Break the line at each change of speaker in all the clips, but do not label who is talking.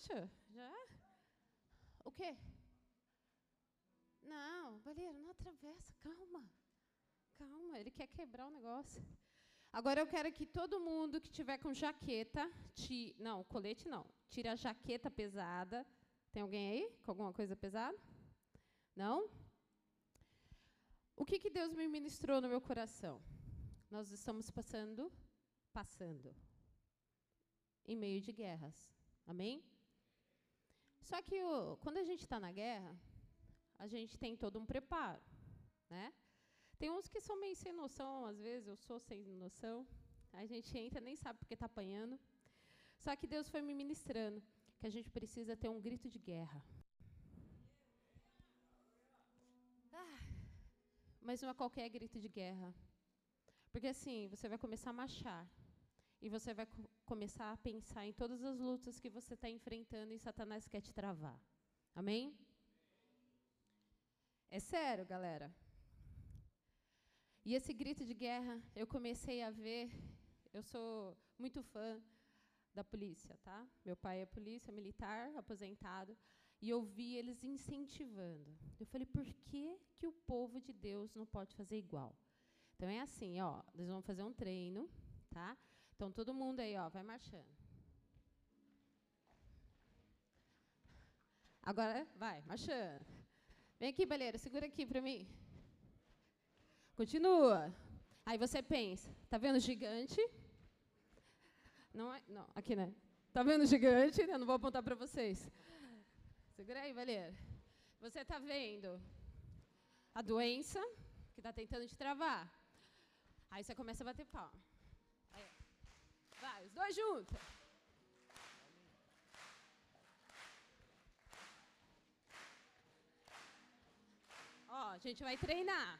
Poxa, já? O quê? Não, Baleiro, não atravessa, calma. Calma, ele quer quebrar o negócio. Agora eu quero que todo mundo que tiver com jaqueta, ti, não, colete não, tire a jaqueta pesada. Tem alguém aí com alguma coisa pesada? Não? O que, que Deus me ministrou no meu coração? Nós estamos passando, passando, em meio de guerras. Amém? Só que o, quando a gente está na guerra, a gente tem todo um preparo, né? Tem uns que são meio sem noção, às vezes eu sou sem noção. A gente entra nem sabe porque está apanhando. Só que Deus foi me ministrando que a gente precisa ter um grito de guerra. Ah, mas não é qualquer grito de guerra. Porque assim, você vai começar a marchar. E você vai co começar a pensar em todas as lutas que você está enfrentando e Satanás quer te travar. Amém? É sério, galera. E esse grito de guerra, eu comecei a ver. Eu sou muito fã da polícia, tá? Meu pai é polícia militar, aposentado, e eu vi eles incentivando. Eu falei, por que que o povo de Deus não pode fazer igual? Então é assim, ó, eles vão fazer um treino, tá? Então todo mundo aí, ó, vai marchando. Agora vai, marchando. Vem aqui, baleira, segura aqui para mim. Continua. Aí você pensa, tá vendo o gigante? Não é, não, aqui né? Tá vendo o gigante? Eu não vou apontar para vocês. Segura aí, baleira. Você tá vendo a doença que está tentando te travar. Aí você começa a bater palma. Dois juntos. Ó, a gente vai treinar.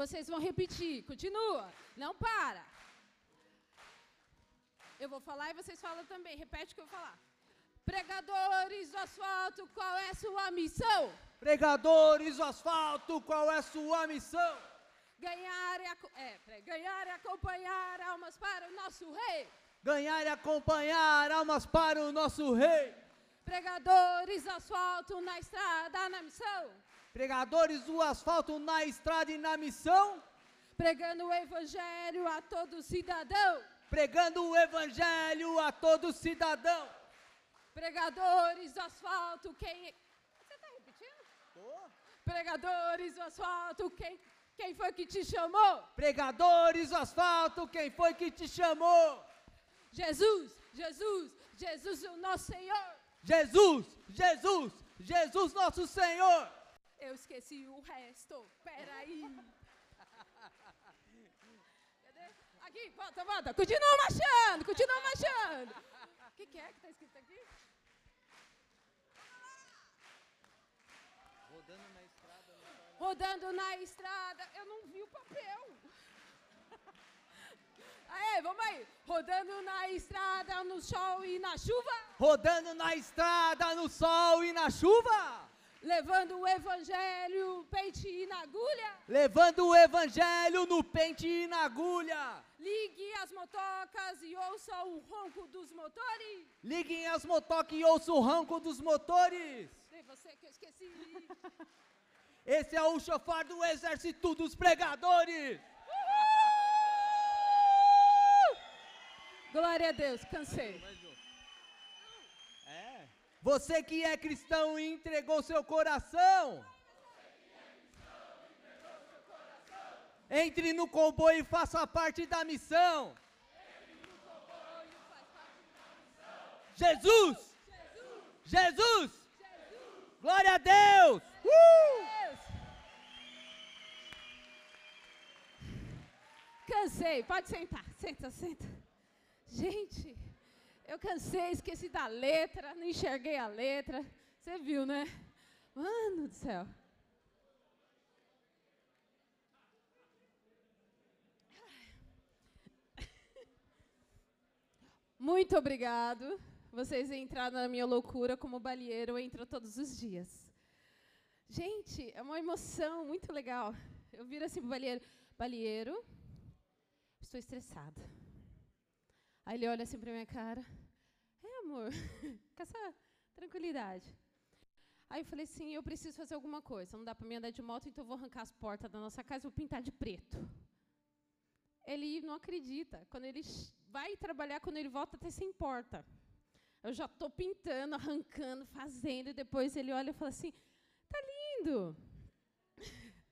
Vocês vão repetir. Continua. Não para. Eu vou falar e vocês falam também. Repete o que eu vou falar. Pregadores do asfalto, qual é a sua missão?
Pregadores do asfalto, qual é a sua missão?
Ganhar e, é, ganhar e acompanhar almas para o nosso rei.
Ganhar e acompanhar almas para o nosso rei.
Pregadores do asfalto na estrada, na missão.
Pregadores do asfalto na estrada e na missão.
Pregando o evangelho a todo cidadão.
Pregando o evangelho a todo cidadão.
Pregadores do asfalto, quem. Você está repetindo?
Tô.
Pregadores do asfalto, quem quem foi que te chamou?
Pregadores do asfalto, quem foi que te chamou?
Jesus, Jesus, Jesus o nosso Senhor.
Jesus, Jesus, Jesus nosso Senhor.
Eu esqueci o resto. Peraí. Aqui, volta, volta. Continua marchando, continua marchando. O que, que é que está escrito aqui?
Rodando na
rodando na estrada. Eu não vi o papel. Aê, vamos aí. Rodando na estrada, no sol e na chuva.
Rodando na estrada, no sol e na chuva.
Levando o evangelho, pente e na agulha.
Levando o evangelho no pente e na agulha.
Ligue as motocas e ouça o ronco dos motores.
Liguem as motocas e ouça o ronco dos motores.
Tem você que eu esqueci.
Esse é o chofar do exército dos pregadores.
Uhul! Glória a Deus, cansei.
É. Você que é cristão e entregou seu coração. Entre no comboio e faça parte da missão. Jesus! Jesus! Jesus! Glória a Deus! Uh!
Cansei, pode sentar, senta, senta. Gente, eu cansei, esqueci da letra, não enxerguei a letra. Você viu, né? Mano do céu. Muito obrigado. Vocês entraram na minha loucura como balieiro entra todos os dias. Gente, é uma emoção muito legal. Eu viro assim pro balieiro, balieiro, estou estressada. Aí ele olha assim para minha cara. É, amor, com essa tranquilidade. Aí eu falei assim, eu preciso fazer alguma coisa. Não dá para mim andar de moto, então eu vou arrancar as portas da nossa casa e vou pintar de preto. Ele não acredita. Quando ele vai trabalhar, quando ele volta, até se importa. Eu já estou pintando, arrancando, fazendo, e depois ele olha e fala assim, tá lindo.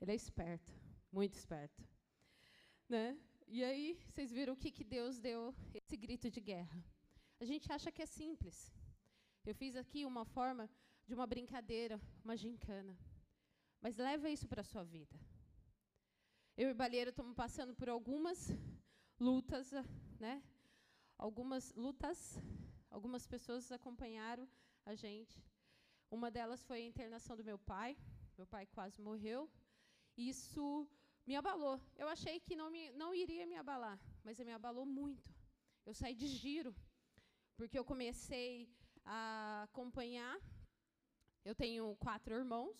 Ele é esperto, muito esperto. Né? E aí, vocês viram o que, que Deus deu esse grito de guerra. A gente acha que é simples. Eu fiz aqui uma forma de uma brincadeira, uma gincana. Mas leva isso para a sua vida. Eu e Balheiro estamos passando por algumas lutas, né? Algumas lutas, algumas pessoas acompanharam a gente. Uma delas foi a internação do meu pai. Meu pai quase morreu. Isso me abalou. Eu achei que não, me, não iria me abalar, mas me abalou muito. Eu saí de giro, porque eu comecei a acompanhar eu tenho quatro irmãos,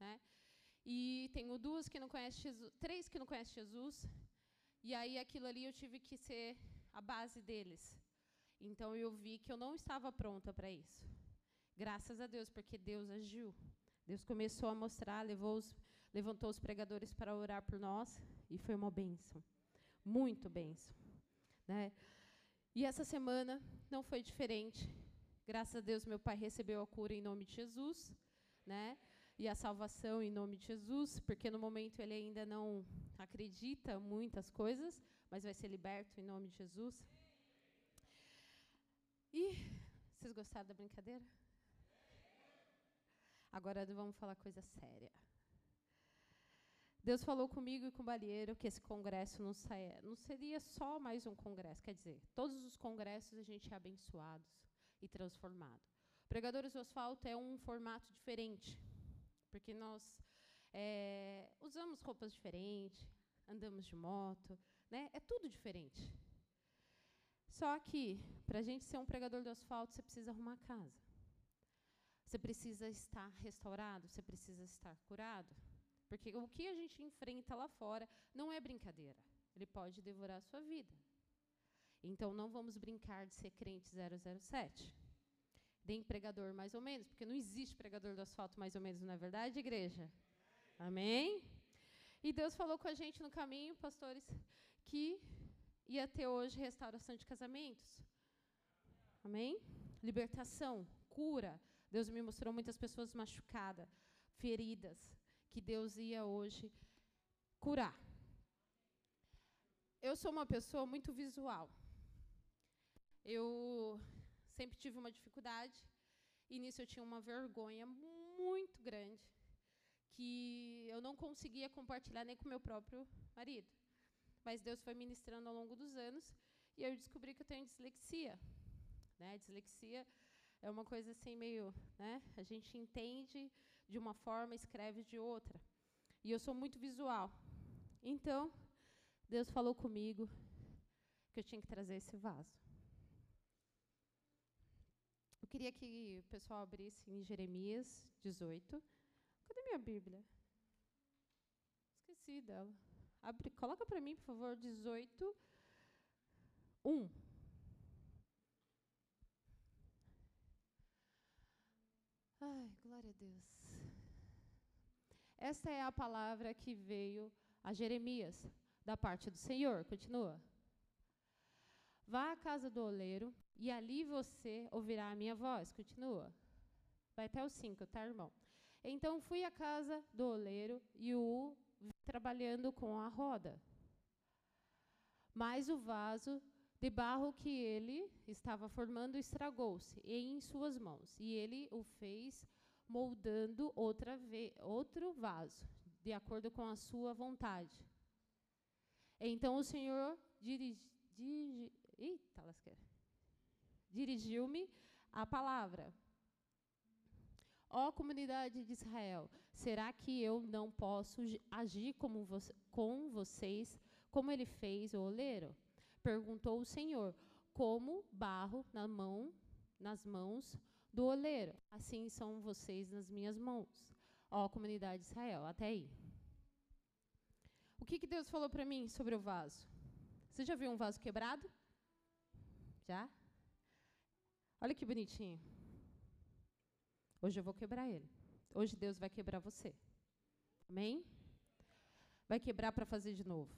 né? E tenho duas que não conhecem Jesus, três que não conhecem Jesus. E aí aquilo ali eu tive que ser a base deles. Então eu vi que eu não estava pronta para isso. Graças a Deus, porque Deus agiu. Deus começou a mostrar, levou os, levantou os pregadores para orar por nós e foi uma bênção. Muito bênção. Né? E essa semana não foi diferente. Graças a Deus, meu pai recebeu a cura em nome de Jesus, né? E a salvação em nome de Jesus, porque no momento ele ainda não acredita muitas coisas, mas vai ser liberto em nome de Jesus. E vocês gostaram da brincadeira? Agora vamos falar coisa séria. Deus falou comigo e com o Balieiro que esse congresso não, saia, não seria só mais um congresso, quer dizer, todos os congressos a gente é abençoados e transformado. Pregadores do Asfalto é um formato diferente, porque nós é, usamos roupas diferentes, andamos de moto, né? é tudo diferente. Só que, para a gente ser um pregador do asfalto, você precisa arrumar casa. Você precisa estar restaurado, você precisa estar curado. Porque o que a gente enfrenta lá fora não é brincadeira. Ele pode devorar a sua vida. Então não vamos brincar de ser crente 007. Nem pregador mais ou menos, porque não existe pregador do asfalto mais ou menos, não é verdade, igreja? Amém? E Deus falou com a gente no caminho, pastores, que ia ter hoje restauração de casamentos. Amém? Libertação, cura. Deus me mostrou muitas pessoas machucadas, feridas, que Deus ia hoje curar. Eu sou uma pessoa muito visual. Eu sempre tive uma dificuldade, e nisso eu tinha uma vergonha muito grande, que eu não conseguia compartilhar nem com meu próprio marido. Mas Deus foi ministrando ao longo dos anos, e eu descobri que eu tenho dislexia. Né? Dislexia é uma coisa assim meio, né? A gente entende de uma forma, escreve de outra. E eu sou muito visual. Então, Deus falou comigo que eu tinha que trazer esse vaso queria que o pessoal abrisse em Jeremias 18. Cadê minha Bíblia? Esqueci dela. Abre, coloca para mim, por favor, 18, 1. Ai, glória a Deus. Esta é a palavra que veio a Jeremias, da parte do Senhor. Continua. Vá à casa do oleiro e ali você ouvirá a minha voz. Continua. Vai até o 5, tá, irmão? Então fui à casa do oleiro e o trabalhando com a roda. Mas o vaso de barro que ele estava formando estragou-se em suas mãos, e ele o fez moldando outra outro vaso, de acordo com a sua vontade. Então o Senhor lasqueira dirigiu-me a palavra. Ó comunidade de Israel, será que eu não posso agir como vo com vocês, como ele fez o oleiro? Perguntou o Senhor. Como barro na mão, nas mãos do oleiro, assim são vocês nas minhas mãos. Ó comunidade de Israel, até aí. O que, que Deus falou para mim sobre o vaso? Você já viu um vaso quebrado? Já? Olha que bonitinho. Hoje eu vou quebrar ele. Hoje Deus vai quebrar você. Amém? Vai quebrar para fazer de novo.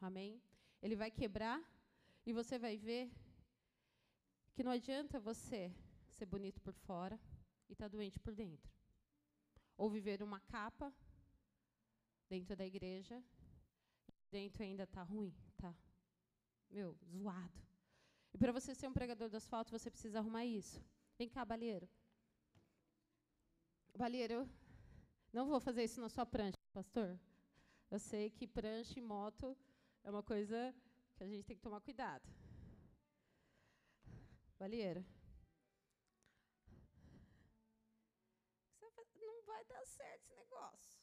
Amém? Ele vai quebrar e você vai ver que não adianta você ser bonito por fora e estar tá doente por dentro. Ou viver uma capa dentro da igreja, dentro ainda está ruim, tá, meu, zoado. E para você ser um pregador do asfalto, você precisa arrumar isso. Vem cá, Balheiro. Balheiro, não vou fazer isso na sua prancha, pastor. Eu sei que prancha e moto é uma coisa que a gente tem que tomar cuidado. Balheiro. Não vai dar certo esse negócio.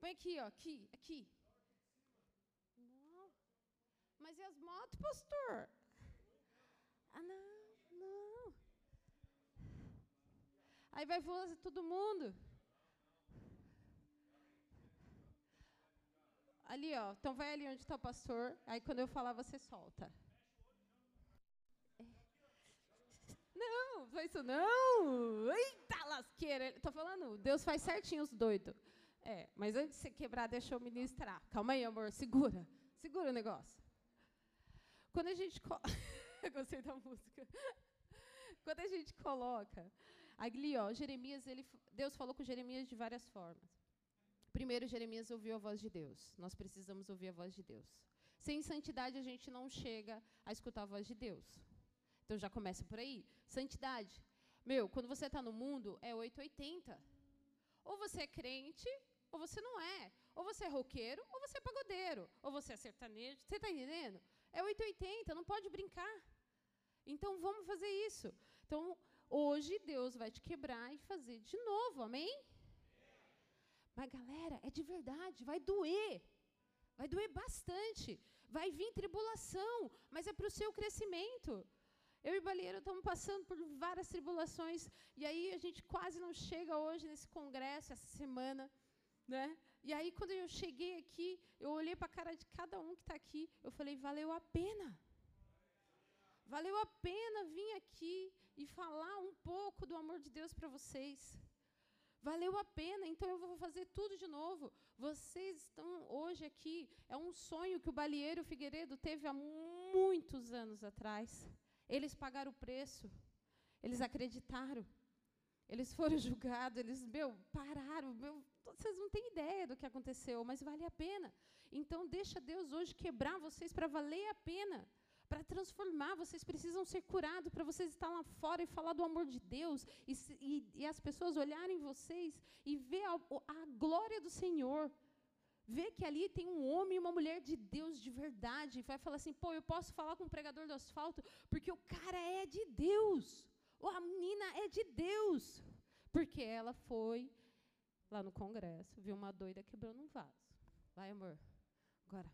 Põe aqui, ó, aqui, aqui. Não. Mas e as motos, pastor? Ah, não, não. Aí vai voar todo mundo. Ali, ó. Então vai ali onde está o pastor. Aí quando eu falar, você solta. É. Não, não isso não. Eita lasqueira. Estou falando, Deus faz certinho os doidos. É, mas antes de você quebrar, deixa eu ministrar. Calma aí, amor, segura. Segura o negócio. Quando a gente. Co... Gostei da música. Quando a gente coloca. Ali, ó, Jeremias, ele, Deus falou com Jeremias de várias formas. Primeiro, Jeremias ouviu a voz de Deus. Nós precisamos ouvir a voz de Deus. Sem santidade, a gente não chega a escutar a voz de Deus. Então já começa por aí. Santidade. Meu, quando você está no mundo, é 880. Ou você é crente, ou você não é. Ou você é roqueiro, ou você é pagodeiro. Ou você é sertanejo. Você está entendendo? É 880, não pode brincar. Então vamos fazer isso. Então, hoje Deus vai te quebrar e fazer de novo, amém? Mas, galera, é de verdade, vai doer. Vai doer bastante. Vai vir tribulação, mas é para o seu crescimento. Eu e Balieiro estamos passando por várias tribulações, e aí a gente quase não chega hoje nesse congresso, essa semana, né? E aí, quando eu cheguei aqui, eu olhei para a cara de cada um que está aqui, eu falei, valeu a pena. Valeu a pena vir aqui e falar um pouco do amor de Deus para vocês. Valeu a pena, então eu vou fazer tudo de novo. Vocês estão hoje aqui, é um sonho que o Balieiro Figueiredo teve há muitos anos atrás. Eles pagaram o preço, eles acreditaram, eles foram julgados, eles, meu, pararam, meu, vocês não têm ideia do que aconteceu, mas vale a pena. Então, deixa Deus hoje quebrar vocês para valer a pena para transformar, vocês precisam ser curados, para vocês estar lá fora e falar do amor de Deus, e, e, e as pessoas olharem vocês e ver a, a, glória do Senhor. Ver que ali tem um homem e uma mulher de Deus de verdade. Vai falar assim: pô, eu posso falar com o pregador do asfalto, porque o cara é de Deus. Ou a menina é de Deus. Porque ela foi lá no congresso, viu uma doida quebrando um vaso. Vai, amor. Agora.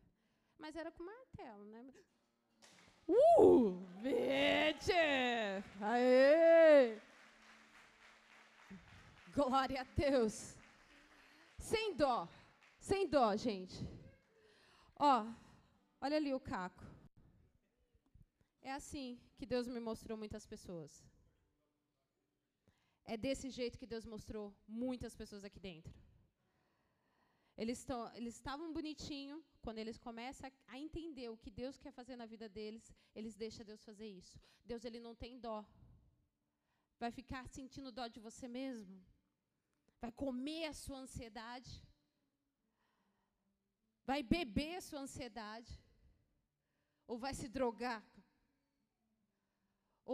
Mas era com martelo, né? Uh! Vete! Aê! Glória a Deus. Sem dó. Sem dó, gente. Ó, olha ali o caco. É assim que Deus me mostrou muitas pessoas. É desse jeito que Deus mostrou muitas pessoas aqui dentro. Eles, eles estavam bonitinho, quando eles começam a entender o que Deus quer fazer na vida deles, eles deixam Deus fazer isso. Deus ele não tem dó. Vai ficar sentindo dó de você mesmo? Vai comer a sua ansiedade? Vai beber a sua ansiedade? Ou vai se drogar?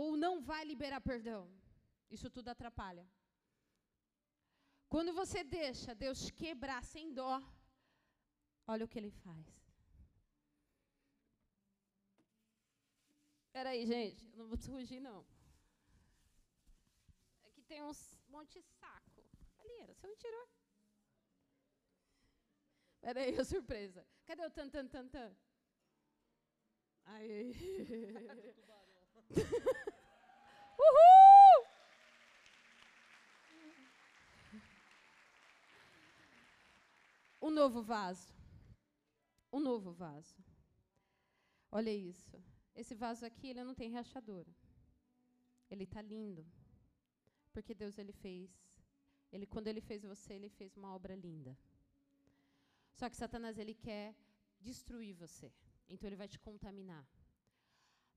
Ou não vai liberar perdão? Isso tudo atrapalha. Quando você deixa Deus quebrar sem dó, olha o que ele faz. Espera aí, gente, eu não vou fugir, não. Aqui tem uns monte de saco. Galera, você não tirou? Espera aí, a surpresa. Cadê o tan, tan, tan, tan? Aí. Uhul! um novo vaso. Um novo vaso. Olha isso. Esse vaso aqui, ele não tem rachadura. ele está lindo. Porque Deus ele fez. Ele quando ele fez você, ele fez uma obra linda. Só que Satanás ele quer destruir você. Então ele vai te contaminar.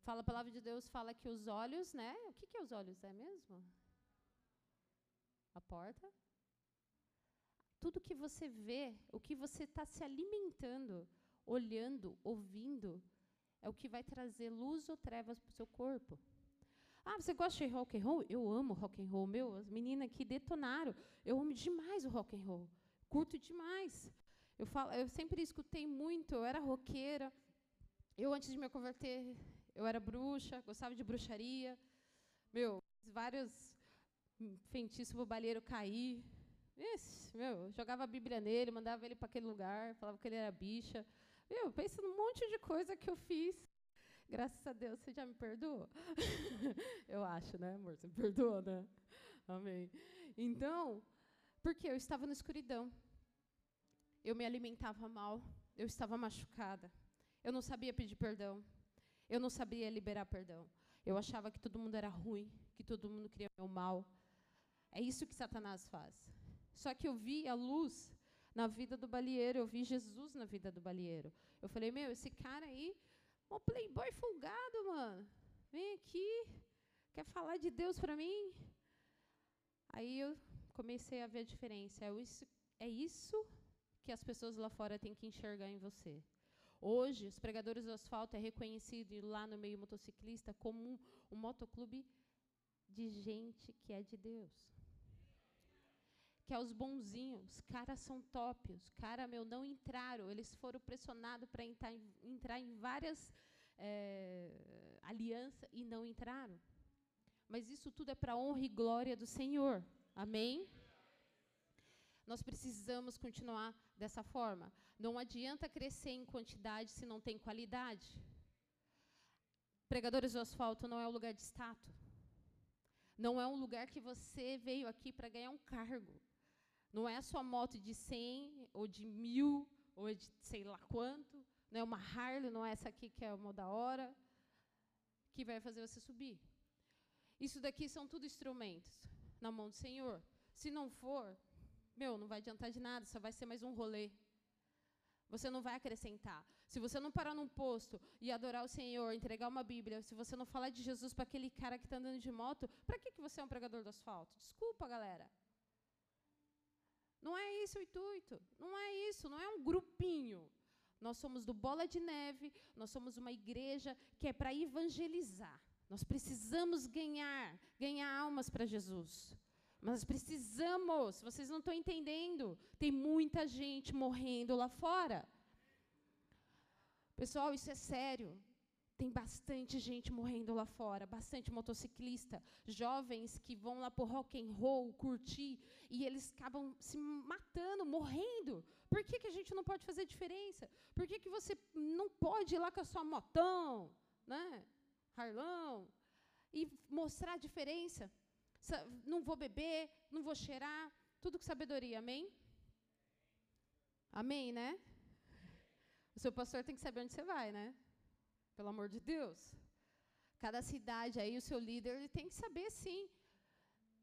Fala a palavra de Deus, fala que os olhos, né? O que, que é os olhos? É mesmo? A porta? Tudo que você vê, o que você está se alimentando, olhando, ouvindo, é o que vai trazer luz ou trevas para o seu corpo. Ah, você gosta de rock and roll? Eu amo rock and roll. Meu, as meninas que detonaram. Eu amo demais o rock and roll. Curto demais. Eu, falo, eu sempre escutei muito, eu era roqueira. Eu, antes de me converter, eu era bruxa, gostava de bruxaria. Meu, vários feitiços pro balheiro cair. Ixi, meu, jogava a Bíblia nele, mandava ele para aquele lugar, falava que ele era bicha. Meu, pensa num monte de coisa que eu fiz. Graças a Deus, você já me perdoou? eu acho, né, amor? Você me perdoou, né? Amém. Então, porque eu estava na escuridão eu me alimentava mal, eu estava machucada, eu não sabia pedir perdão, eu não sabia liberar perdão. Eu achava que todo mundo era ruim, que todo mundo queria meu mal. É isso que Satanás faz. Só que eu vi a luz na vida do balieiro, eu vi Jesus na vida do balieiro. Eu falei, meu, esse cara aí, um playboy folgado, mano. Vem aqui, quer falar de Deus para mim? Aí eu comecei a ver a diferença. É isso, é isso que as pessoas lá fora têm que enxergar em você. Hoje, os pregadores do asfalto é reconhecido lá no meio motociclista como um, um motoclube de gente que é de Deus. Que é os bonzinhos, os caras são top, os caras, meu, não entraram, eles foram pressionados para entrar, entrar, em várias é, alianças e não entraram. Mas isso tudo é para honra e glória do Senhor. Amém? Nós precisamos continuar dessa forma. Não adianta crescer em quantidade se não tem qualidade. Pregadores do asfalto não é um lugar de status. Não é um lugar que você veio aqui para ganhar um cargo. Não é a sua moto de 100 ou de mil ou de sei lá quanto. Não é uma Harley, não é essa aqui que é uma da hora que vai fazer você subir. Isso daqui são tudo instrumentos na mão do Senhor. Se não for, meu, não vai adiantar de nada, só vai ser mais um rolê. Você não vai acrescentar. Se você não parar num posto e adorar o Senhor, entregar uma Bíblia, se você não falar de Jesus para aquele cara que está andando de moto, para que, que você é um pregador do asfalto? Desculpa, galera. Não é isso o intuito. Não é isso. Não é um grupinho. Nós somos do Bola de Neve, nós somos uma igreja que é para evangelizar. Nós precisamos ganhar, ganhar almas para Jesus. Mas precisamos, vocês não estão entendendo. Tem muita gente morrendo lá fora. Pessoal, isso é sério. Tem bastante gente morrendo lá fora, bastante motociclista, jovens que vão lá pro rock and roll, curtir, e eles acabam se matando, morrendo. Por que, que a gente não pode fazer diferença? Por que, que você não pode ir lá com a sua motão, né? Harlão, e mostrar a diferença? Não vou beber, não vou cheirar, tudo com sabedoria, amém? Amém, né? O seu pastor tem que saber onde você vai, né? Pelo amor de Deus. Cada cidade aí, o seu líder, ele tem que saber sim.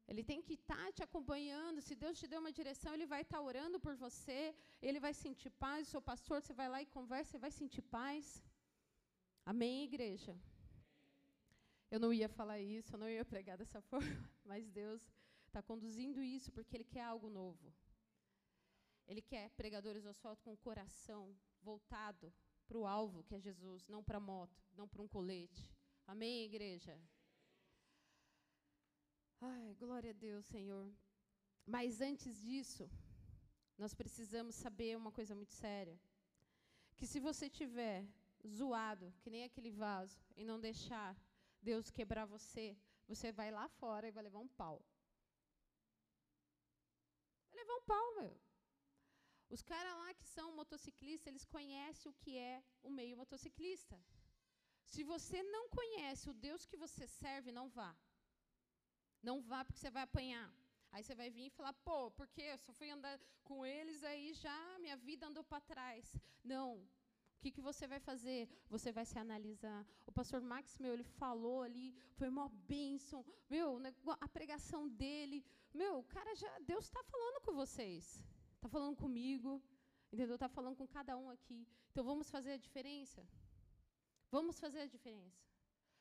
Ele tem que estar tá te acompanhando. Se Deus te deu uma direção, ele vai estar tá orando por você. Ele vai sentir paz. O seu pastor, você vai lá e conversa, e vai sentir paz. Amém, igreja? Eu não ia falar isso, eu não ia pregar dessa forma, mas Deus está conduzindo isso porque Ele quer algo novo. Ele quer pregadores do asfalto com o coração voltado para o alvo, que é Jesus, não para a moto, não para um colete. Amém, igreja? Ai, glória a Deus, Senhor. Mas antes disso, nós precisamos saber uma coisa muito séria. Que se você tiver zoado, que nem aquele vaso, e não deixar Deus quebrar você, você vai lá fora e vai levar um pau. Vai levar um pau, meu. Os caras lá que são motociclistas, eles conhecem o que é o meio motociclista. Se você não conhece o Deus que você serve, não vá. Não vá porque você vai apanhar. Aí você vai vir e falar, pô, porque eu só fui andar com eles, aí já minha vida andou para trás. Não. O que, que você vai fazer? Você vai se analisar. O pastor Max, meu, ele falou ali, foi uma bênção. Meu, a pregação dele. Meu, cara já. Deus está falando com vocês. Está falando comigo. Entendeu? Está falando com cada um aqui. Então vamos fazer a diferença? Vamos fazer a diferença.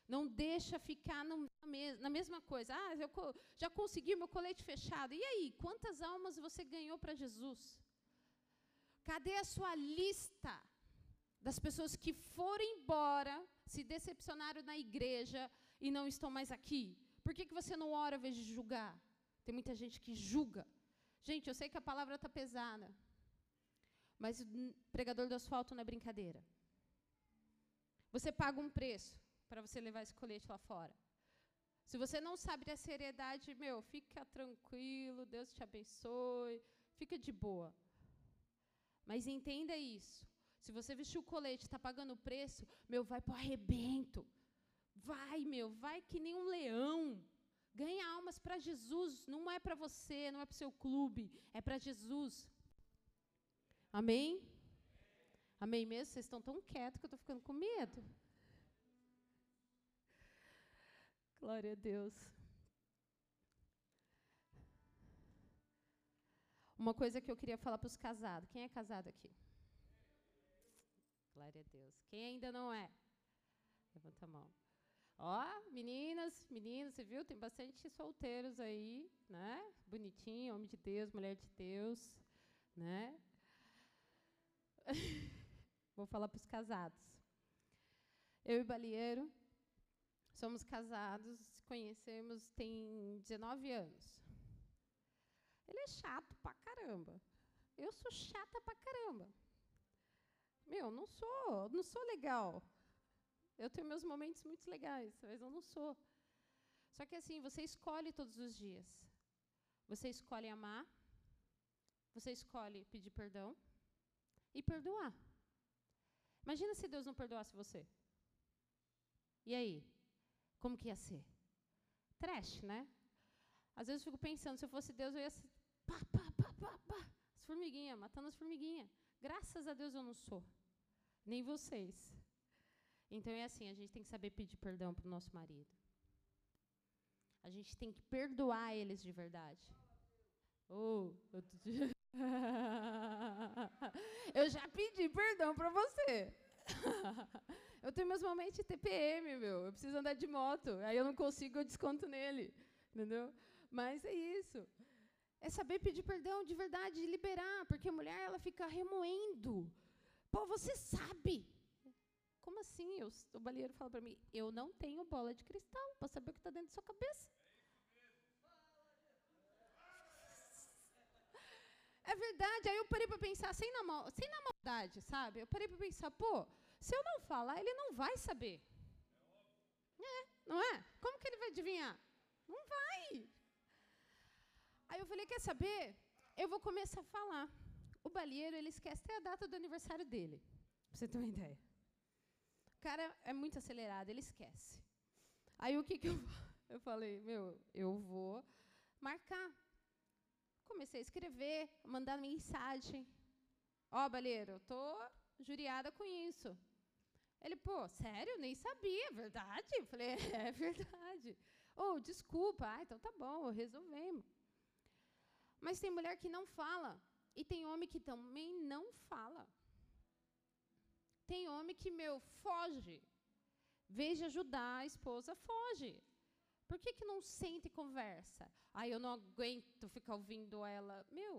Não deixa ficar no, na, mes, na, mesma coisa. Ah, eu já consegui meu colete fechado. E aí, quantas almas você ganhou para Jesus? Cadê a sua lista das pessoas que foram embora, se decepcionaram na igreja e não estão mais aqui? Por que, que você não ora ao invés de julgar? Tem muita gente que julga. Gente, eu sei que a palavra está pesada, mas o pregador do asfalto não é brincadeira. Você paga um preço para você levar esse colete lá fora. Se você não sabe da seriedade, meu, fica tranquilo, Deus te abençoe, fica de boa. Mas entenda isso. Se você vestir o colete, está pagando o preço, meu, vai para o arrebento. Vai, meu, vai que nem um leão. Ganha almas para Jesus. Não é para você, não é para o seu clube, é para Jesus. Amém? Amém mesmo? Vocês estão tão quietos que eu estou ficando com medo. Glória a Deus. Uma coisa que eu queria falar para os casados. Quem é casado aqui? Glória a Deus. Quem ainda não é? Levanta a mão. Ó, meninas, meninos, você viu? Tem bastante solteiros aí, né? Bonitinho, homem de Deus, mulher de Deus, né? Vou falar para os casados. Eu e Balieiro somos casados, conhecemos tem 19 anos. Ele é chato pra caramba. Eu sou chata pra caramba. Meu, não sou, não sou legal. Eu tenho meus momentos muito legais, mas eu não sou. Só que assim, você escolhe todos os dias. Você escolhe amar, você escolhe pedir perdão e perdoar. Imagina se Deus não perdoasse você. E aí? Como que ia ser? Trash, né? Às vezes eu fico pensando, se eu fosse Deus, eu ia pá, pá, pá, pá, pá, as formiguinhas, matando as formiguinhas. Graças a Deus eu não sou. Nem vocês. Então é assim, a gente tem que saber pedir perdão para o nosso marido. A gente tem que perdoar eles de verdade. Oh, eu já pedi perdão para você. eu tenho meus momentos de TPM, meu. Eu preciso andar de moto. Aí eu não consigo, eu desconto nele. Entendeu? Mas é isso. É saber pedir perdão de verdade, de liberar, porque a mulher ela fica remoendo. Pô, você sabe. Como assim? Eu, o baleiro fala para mim, eu não tenho bola de cristal para saber o que está dentro da sua cabeça. É verdade. Aí eu parei para pensar, sem na, sem na maldade, sabe? Eu parei para pensar, pô, se eu não falar, ele não vai saber. É, não é? Como que ele vai adivinhar? Não vai. Aí eu falei, quer saber? Eu vou começar a falar. O balieiro, ele esquece até a data do aniversário dele. Pra você ter uma ideia. O cara é muito acelerado, ele esquece. Aí o que, que eu, eu falei? Meu, eu vou marcar. Comecei a escrever, mandar mensagem. Ó, oh, Baleiro, eu tô juriada com isso. Ele, pô, sério? Nem sabia, é verdade? Eu falei, é, é verdade. Oh, desculpa. Ah, então tá bom, resolvemos. Mas tem mulher que não fala. E tem homem que também não fala. Tem homem que, meu, foge. Veja ajudar a esposa, foge. Por que, que não sente e conversa? Aí eu não aguento ficar ouvindo ela. Meu,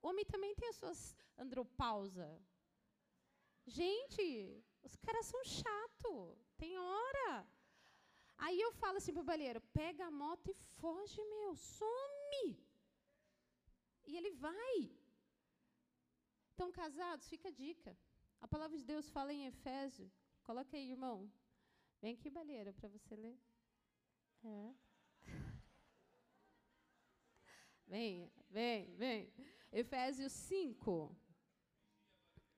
homem também tem as suas andropausa. Gente, os caras são chato. Tem hora. Aí eu falo assim pro baleiro: pega a moto e foge, meu, some. E ele vai. Então, casados, fica a dica. A palavra de Deus fala em Efésio. Coloca aí, irmão. Vem aqui, baleiro, para você ler. É. Vem, vem, vem. Efésios 5.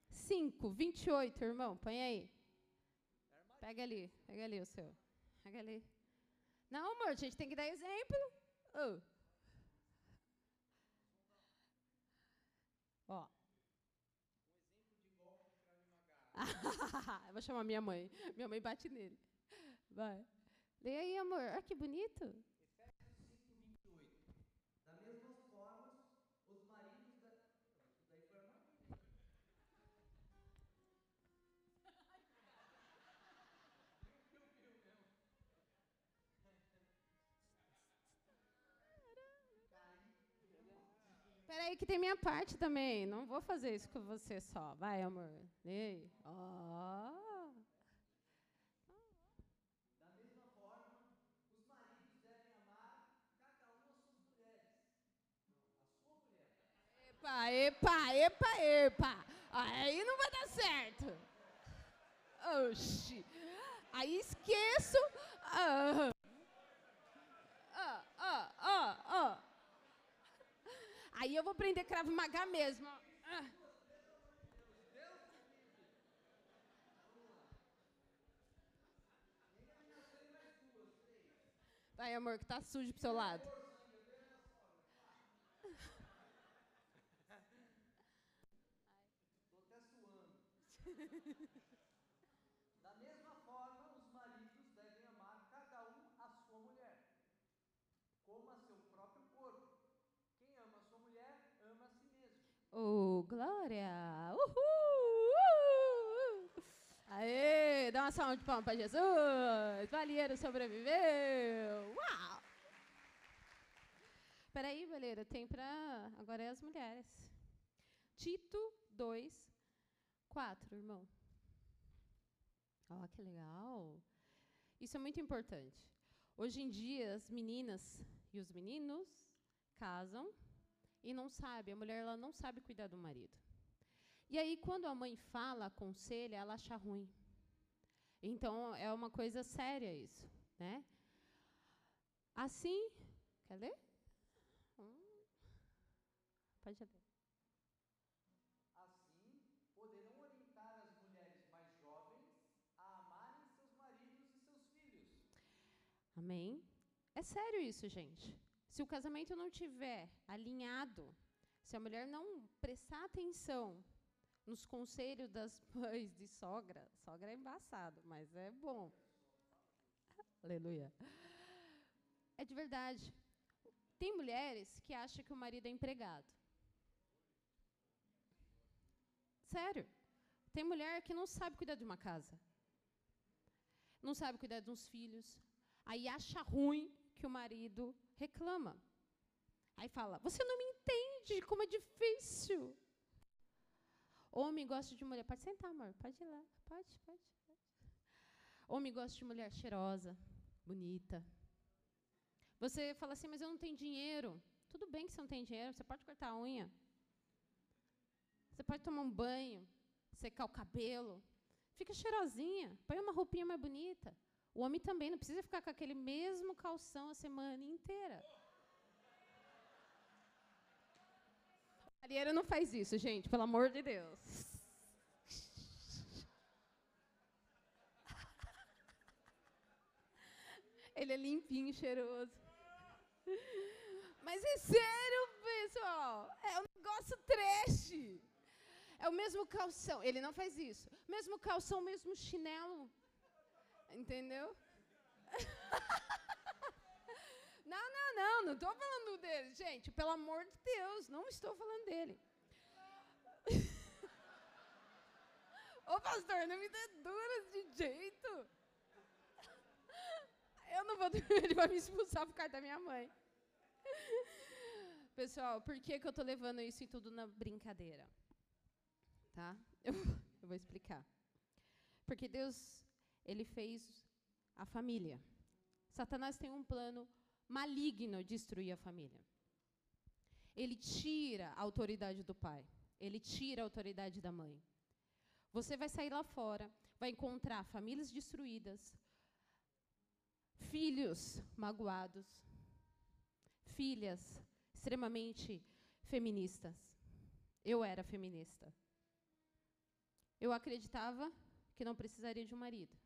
5, 28, irmão. Põe aí. Pega ali, pega ali o seu. Pega ali. Não, amor, a gente tem que dar exemplo. Oh. Ó. Eu vou chamar minha mãe. Minha mãe bate nele. Vai. Lê aí, amor. Olha que bonito. Peraí que tem minha parte também. Não vou fazer isso com você só. Vai, amor. Aí. Ó.
Mulher.
Epa, epa, epa, epa. Aí não vai dar certo. Oxi. Aí esqueço. Ah, ah, ah, ah, ah. Aí eu vou prender cravo magá mesmo. Ah. Vai, amor, que tá sujo pro seu lado.
Estou até suando. da mesma forma, os maridos devem amar cada um a sua mulher, como a seu próprio corpo. Quem ama a sua mulher, ama a si mesmo.
Oh, glória! Uhul! Uhul! Aê! Dá uma salva de palmas para Jesus! Valheiro sobreviveu! Uau! Peraí, Valheiro, tem para. Agora é as mulheres. Tito 2, 4, irmão. Ó, que legal! Isso é muito importante. Hoje em dia, as meninas e os meninos casam e não sabe, a mulher ela não sabe cuidar do marido. E aí quando a mãe fala, aconselha, ela acha ruim. Então é uma coisa séria isso, né? Assim, quer ler? Hum, pode ler.
Assim, poderão orientar as mulheres mais jovens a amarem seus maridos e seus filhos.
Amém? É sério isso, gente. Se o casamento não tiver alinhado, se a mulher não prestar atenção nos conselhos das mães de sogra, sogra é embaçado, mas é bom. Aleluia. É de verdade. Tem mulheres que acham que o marido é empregado. Sério. Tem mulher que não sabe cuidar de uma casa. Não sabe cuidar uns filhos. Aí acha ruim que o marido reclama. Aí fala: Você não me entende como é difícil. Homem gosta de mulher. Pode sentar, amor. Pode ir lá. Pode, pode. pode. Homem gosta de mulher cheirosa, bonita. Você fala assim: Mas eu não tenho dinheiro. Tudo bem que você não tem dinheiro. Você pode cortar a unha. Você pode tomar um banho, secar o cabelo. Fica cheirosinha. Põe uma roupinha mais bonita. O homem também não precisa ficar com aquele mesmo calção a semana inteira. O Marieiro não faz isso, gente, pelo amor de Deus. Ele é limpinho, cheiroso. Mas é sério, pessoal. É um negócio trash. É o mesmo calção. Ele não faz isso. Mesmo calção, mesmo chinelo. Entendeu? não, não, não. Não estou falando dele. Gente, pelo amor de Deus, não estou falando dele. Ô, pastor, não me dê duras de jeito. Eu não vou dormir, ele vai me expulsar por causa da minha mãe. Pessoal, por que, que eu estou levando isso tudo na brincadeira? Tá? Eu, eu vou explicar. Porque Deus, Ele fez a família. Satanás tem um plano maligno de destruir a família. Ele tira a autoridade do pai. Ele tira a autoridade da mãe. Você vai sair lá fora, vai encontrar famílias destruídas, filhos magoados, filhas extremamente feministas. Eu era feminista. Eu acreditava que não precisaria de um marido.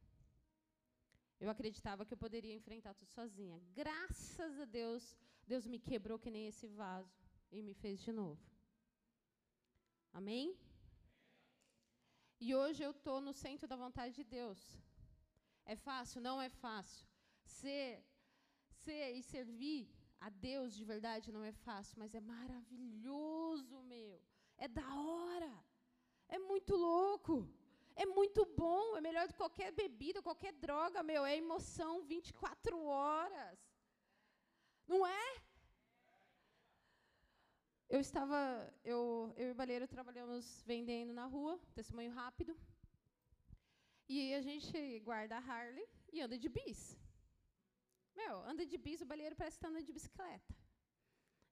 Eu acreditava que eu poderia enfrentar tudo sozinha. Graças a Deus, Deus me quebrou que nem esse vaso e me fez de novo. Amém? E hoje eu estou no centro da vontade de Deus. É fácil? Não é fácil. Ser, ser e servir a Deus de verdade não é fácil, mas é maravilhoso, meu. É da hora. É muito louco. É muito bom. É melhor do que qualquer bebida, qualquer droga, meu. É emoção 24 horas. Não é? Eu estava, eu, eu e o Baleiro trabalhamos vendendo na rua, testemunho rápido. E a gente guarda a Harley e anda de bis. Meu, anda de bis, o baleiro parece que está andando de bicicleta.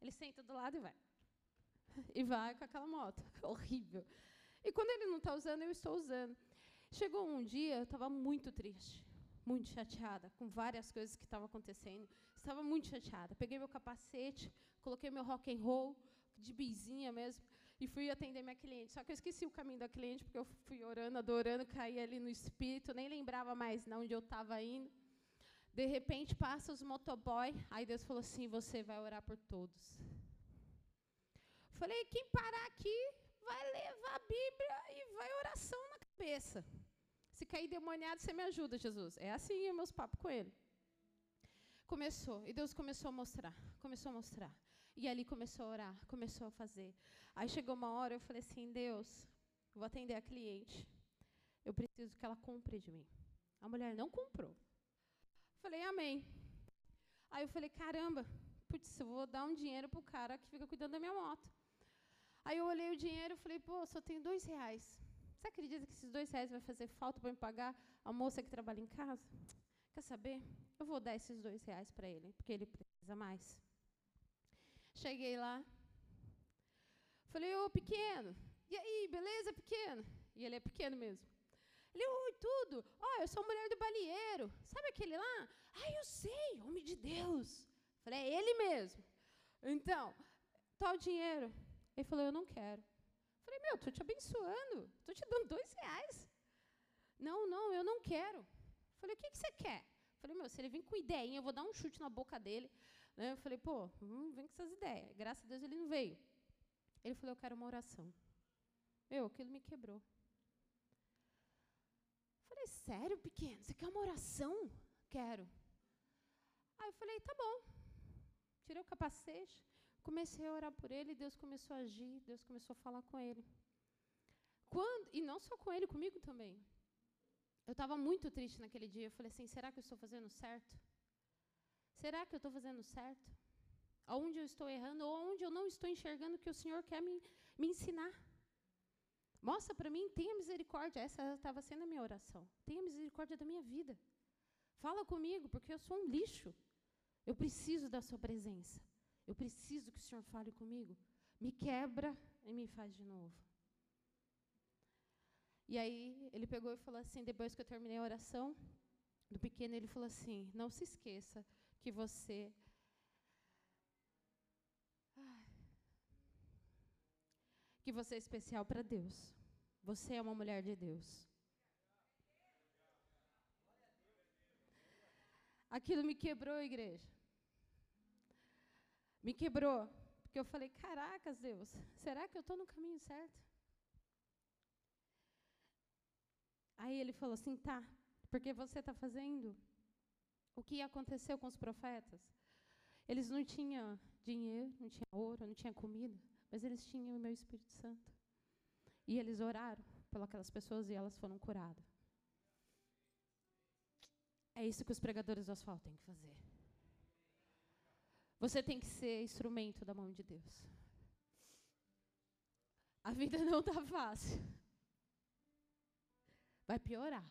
Ele senta do lado e vai. E vai com aquela moto. Horrível. E quando ele não está usando, eu estou usando. Chegou um dia, eu estava muito triste, muito chateada com várias coisas que estavam acontecendo. Estava muito chateada. Peguei meu capacete, coloquei meu rock and roll, de bizinha mesmo, e fui atender minha cliente. Só que eu esqueci o caminho da cliente, porque eu fui orando, adorando, caí ali no espírito, nem lembrava mais de onde eu estava indo. De repente passa os motoboy, aí Deus falou assim: Você vai orar por todos. Falei: Quem parar aqui vai levar a Bíblia e vai oração na cabeça. Se cair demoniado, você me ajuda, Jesus. É assim é meus papos com ele. Começou, e Deus começou a mostrar, começou a mostrar. E ali começou a orar, começou a fazer. Aí chegou uma hora, eu falei assim: Deus, vou atender a cliente. Eu preciso que ela compre de mim. A mulher não comprou. Falei, amém. Aí eu falei, caramba, putz, eu vou dar um dinheiro pro cara que fica cuidando da minha moto. Aí eu olhei o dinheiro e falei, pô, só tenho dois reais. Você acredita que esses dois reais vai fazer falta para me pagar a moça que trabalha em casa? Quer saber? Eu vou dar esses dois reais para ele, porque ele precisa mais. Cheguei lá. Falei, ô pequeno, e aí, beleza, pequeno? E ele é pequeno mesmo. Ele, oi, tudo. Ó, oh, eu sou a mulher do balieiro. Sabe aquele lá? Ah, eu sei, homem de Deus. Falei, é ele mesmo. Então, tal dinheiro. Ele falou, eu não quero. Falei, meu, estou te abençoando. Estou te dando dois reais. Não, não, eu não quero. Falei, o que, que você quer? Falei, meu, se ele vir com ideinha, eu vou dar um chute na boca dele. Né? Eu falei, pô, hum, vem com essas ideias. Graças a Deus ele não veio. Ele falou, eu quero uma oração. Meu, aquilo me quebrou. Falei, sério, pequeno? Você quer uma oração? Quero. Aí eu falei, tá bom. Tirei o capacete, comecei a orar por ele, Deus começou a agir, Deus começou a falar com ele. Quando, e não só com ele, comigo também. Eu estava muito triste naquele dia. Eu falei assim: será que eu estou fazendo certo? Será que eu estou fazendo certo? Aonde eu estou errando ou onde eu não estou enxergando que o Senhor quer me, me ensinar? Mostra para mim, tenha misericórdia. Essa estava sendo a minha oração. Tenha misericórdia da minha vida. Fala comigo, porque eu sou um lixo. Eu preciso da sua presença. Eu preciso que o Senhor fale comigo. Me quebra e me faz de novo. E aí ele pegou e falou assim, depois que eu terminei a oração do pequeno, ele falou assim: "Não se esqueça que você que você é especial para Deus. Você é uma mulher de Deus. Aquilo me quebrou, igreja. Me quebrou. Porque eu falei: Caracas, Deus, será que eu estou no caminho certo? Aí ele falou assim: Tá, porque você está fazendo o que aconteceu com os profetas? Eles não tinham dinheiro, não tinham ouro, não tinham comida, mas eles tinham o meu Espírito Santo. E eles oraram pelas pessoas e elas foram curadas. É isso que os pregadores do asfalto têm que fazer. Você tem que ser instrumento da mão de Deus. A vida não está fácil. Vai piorar.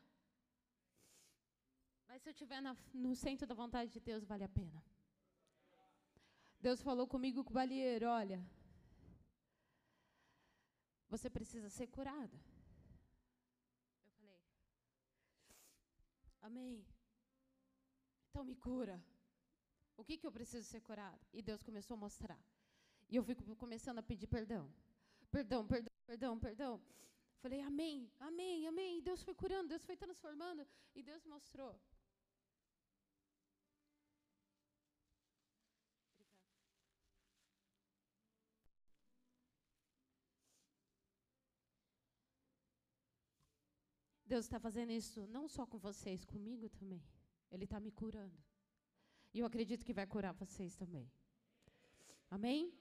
Mas se eu estiver no centro da vontade de Deus, vale a pena. Deus falou comigo com o balieiro: olha, você precisa ser curada. Eu falei, Amém. Então me cura. O que, que eu preciso ser curada? E Deus começou a mostrar. E eu fico começando a pedir perdão. Perdão, perdão, perdão, perdão. Falei, amém, amém, amém. E Deus foi curando, Deus foi transformando. E Deus mostrou. Deus está fazendo isso não só com vocês, comigo também. Ele está me curando. E eu acredito que vai curar vocês também. Amém?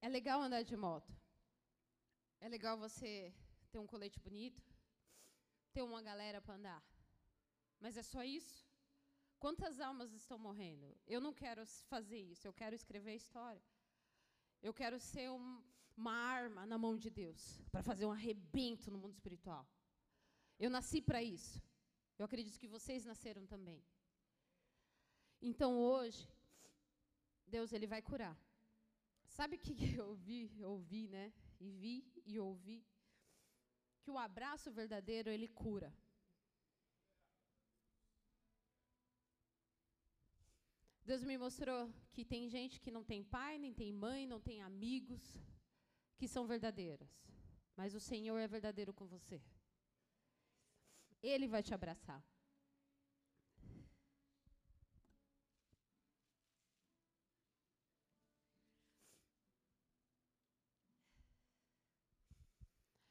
É legal andar de moto. É legal você ter um colete bonito, ter uma galera para andar. Mas é só isso? Quantas almas estão morrendo? Eu não quero fazer isso, eu quero escrever a história. Eu quero ser um, uma arma na mão de Deus para fazer um arrebento no mundo espiritual. Eu nasci para isso. Eu acredito que vocês nasceram também. Então hoje, Deus ele vai curar. Sabe o que eu ouvi, ouvi, né? E vi e ouvi que o abraço verdadeiro ele cura. Deus me mostrou que tem gente que não tem pai, nem tem mãe, não tem amigos, que são verdadeiras. Mas o Senhor é verdadeiro com você. Ele vai te abraçar.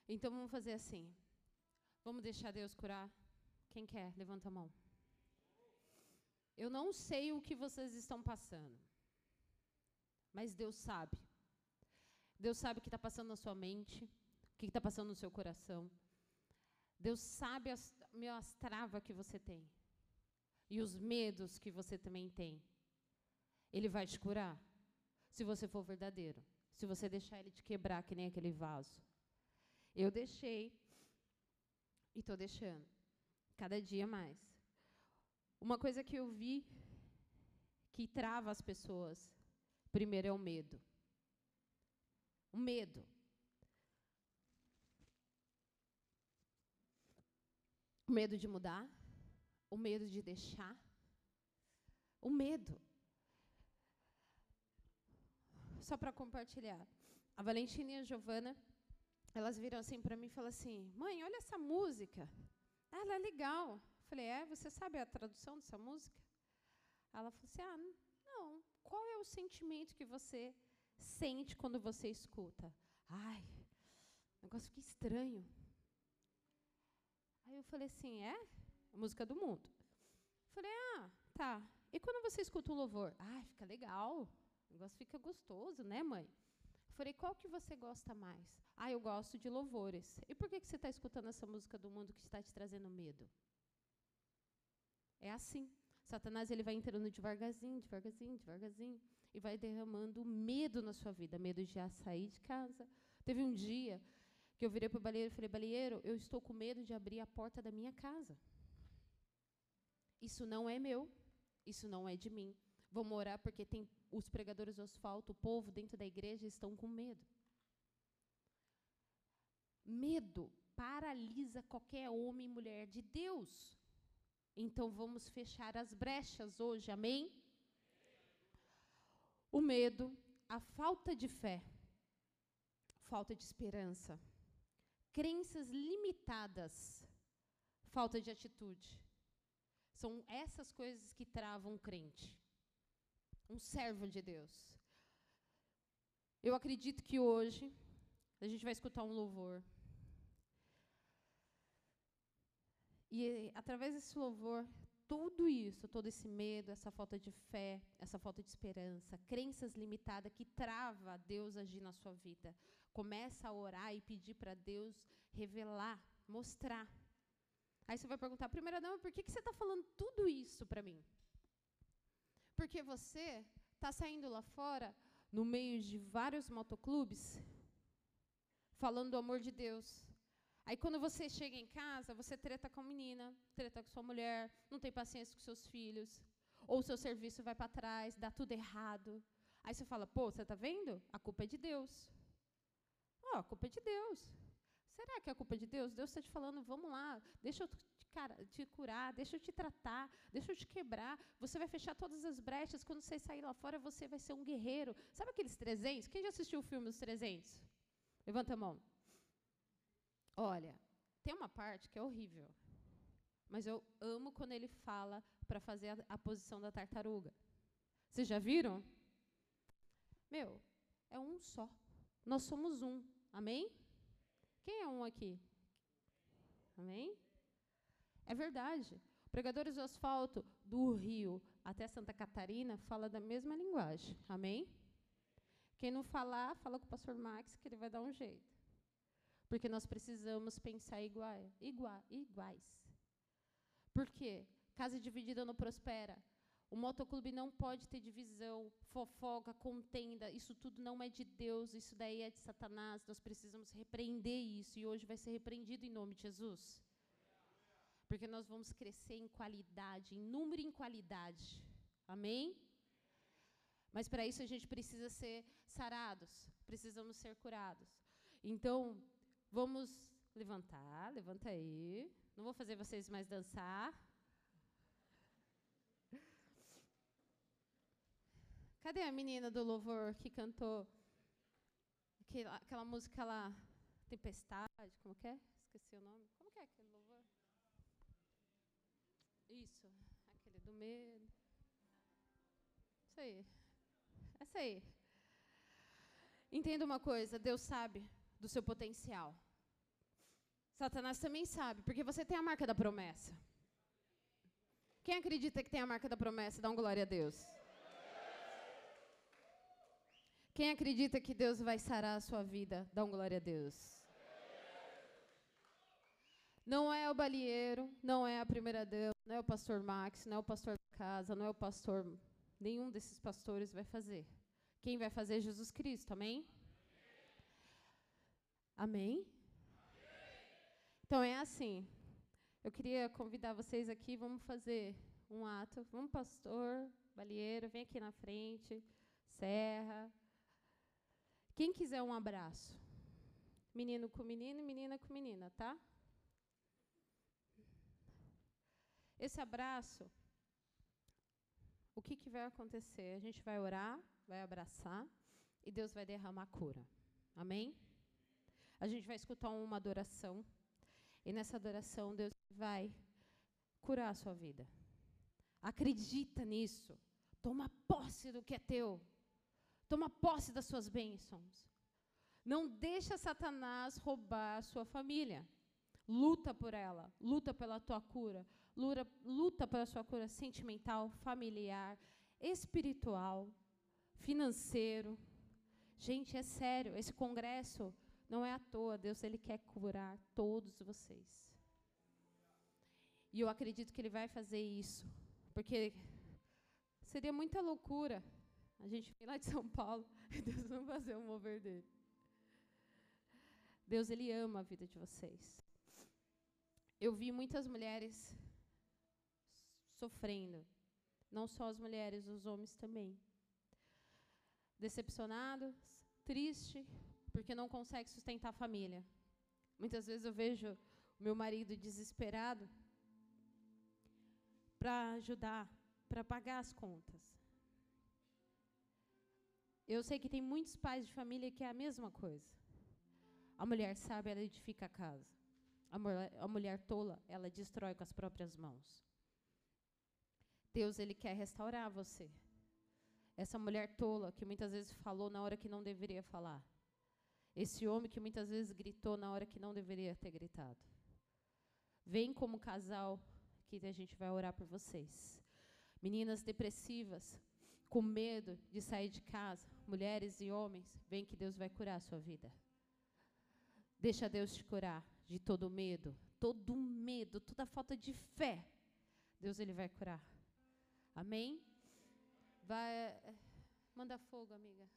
Então vamos fazer assim. Vamos deixar Deus curar? Quem quer? Levanta a mão. Eu não sei o que vocês estão passando, mas Deus sabe. Deus sabe o que está passando na sua mente, o que está passando no seu coração. Deus sabe as, as travas que você tem e os medos que você também tem. Ele vai te curar se você for verdadeiro, se você deixar ele te quebrar que nem aquele vaso. Eu deixei e estou deixando, cada dia mais. Uma coisa que eu vi que trava as pessoas, primeiro é o medo. O medo. O medo de mudar, o medo de deixar, o medo. Só para compartilhar. A Valentina e a Giovana, elas viram assim para mim e falaram assim: "Mãe, olha essa música. Ela é legal. Falei, é, você sabe a tradução dessa música? Ela falou assim, ah, não. Qual é o sentimento que você sente quando você escuta? Ai, o negócio fica estranho. Aí eu falei assim, é? A música do mundo. Falei, ah, tá. E quando você escuta o louvor? Ai, fica legal. O negócio fica gostoso, né, mãe? Falei, qual que você gosta mais? Ah, eu gosto de louvores. E por que, que você está escutando essa música do mundo que está te trazendo medo? É assim. Satanás ele vai entrando devagarzinho, devagarzinho, devagarzinho e vai derramando medo na sua vida, medo de sair de casa. Teve um dia que eu virei para o baleeiro e falei: "Baleeiro, eu estou com medo de abrir a porta da minha casa. Isso não é meu, isso não é de mim. Vamos orar porque tem os pregadores do asfalto, o povo dentro da igreja estão com medo. Medo paralisa qualquer homem e mulher de Deus. Então vamos fechar as brechas hoje, amém? O medo, a falta de fé, falta de esperança, crenças limitadas, falta de atitude. São essas coisas que travam um crente, um servo de Deus. Eu acredito que hoje a gente vai escutar um louvor. E através desse louvor, tudo isso, todo esse medo, essa falta de fé, essa falta de esperança, crenças limitadas que trava Deus agir na sua vida. Começa a orar e pedir para Deus revelar, mostrar. Aí você vai perguntar, primeira dama, por que, que você está falando tudo isso para mim? Porque você está saindo lá fora, no meio de vários motoclubes, falando do amor de Deus, Aí quando você chega em casa, você treta com a menina, treta com sua mulher, não tem paciência com seus filhos, ou seu serviço vai para trás, dá tudo errado. Aí você fala, pô, você está vendo? A culpa é de Deus. Oh, a culpa é de Deus. Será que é a culpa é de Deus? Deus está te falando, vamos lá, deixa eu te, cara, te curar, deixa eu te tratar, deixa eu te quebrar. Você vai fechar todas as brechas. Quando você sair lá fora, você vai ser um guerreiro. Sabe aqueles 300? Quem já assistiu o filme Os 300? Levanta a mão. Olha, tem uma parte que é horrível, mas eu amo quando ele fala para fazer a, a, posição da tartaruga. Vocês já viram? Meu, é um só. Nós somos um. Amém? Quem é um aqui? Amém? É verdade. Pregadores do asfalto do Rio até Santa Catarina fala da mesma linguagem. Amém? Quem não falar, fala com o pastor Max que ele vai dar um jeito. Porque nós precisamos pensar igual, igual, iguais. Por quê? Casa dividida não prospera. O motoclube não pode ter divisão, fofoca, contenda. Isso tudo não é de Deus, isso daí é de Satanás. Nós precisamos repreender isso e hoje vai ser repreendido em nome de Jesus. Porque nós vamos crescer em qualidade, em número e em qualidade. Amém? Mas para isso a gente precisa ser sarados, precisamos ser curados. Então, vamos levantar, levanta aí. Não vou fazer vocês mais dançar. Cadê a menina do louvor que cantou aquela, aquela música lá, Tempestade, como que é? Esqueci o nome. Como que é aquele louvor? Isso, aquele do medo. Isso aí. Essa aí. Entenda uma coisa, Deus sabe do seu potencial. Satanás também sabe, porque você tem a marca da promessa. Quem acredita que tem a marca da promessa, dá um glória a Deus. Quem acredita que Deus vai sarar a sua vida, dá um glória a Deus. Não é o balieiro, não é a primeira dama, não é o pastor Max, não é o pastor da casa, não é o pastor. Nenhum desses pastores vai fazer. Quem vai fazer é Jesus Cristo, amém? Amém? Então é assim. Eu queria convidar vocês aqui, vamos fazer um ato. Vamos, pastor, balieiro, vem aqui na frente. Serra. Quem quiser um abraço? Menino com menino, menina com menina, tá? Esse abraço, o que, que vai acontecer? A gente vai orar, vai abraçar e Deus vai derramar cura. Amém? A gente vai escutar uma adoração e nessa adoração Deus vai curar a sua vida. Acredita nisso. Toma posse do que é teu. Toma posse das suas bênçãos. Não deixa Satanás roubar a sua família. Luta por ela, luta pela tua cura, luta, luta pela sua cura sentimental, familiar, espiritual, financeiro. Gente, é sério, esse congresso não é à toa. Deus ele quer curar todos vocês. E eu acredito que ele vai fazer isso, porque seria muita loucura a gente vir lá de São Paulo e Deus não fazer o mover dele. Deus, Ele ama a vida de vocês. Eu vi muitas mulheres sofrendo. Não só as mulheres, os homens também. Decepcionados, triste, porque não consegue sustentar a família. Muitas vezes eu vejo o meu marido desesperado para ajudar, para pagar as contas. Eu sei que tem muitos pais de família que é a mesma coisa. A mulher sabe, ela edifica a casa. A mulher, a mulher tola, ela destrói com as próprias mãos. Deus, ele quer restaurar você. Essa mulher tola que muitas vezes falou na hora que não deveria falar. Esse homem que muitas vezes gritou na hora que não deveria ter gritado. Vem como casal que a gente vai orar por vocês. Meninas depressivas, com medo de sair de casa, mulheres e homens, vem que Deus vai curar a sua vida. Deixa Deus te curar de todo medo, todo medo, toda falta de fé. Deus ele vai curar. Amém? Vai manda fogo, amiga.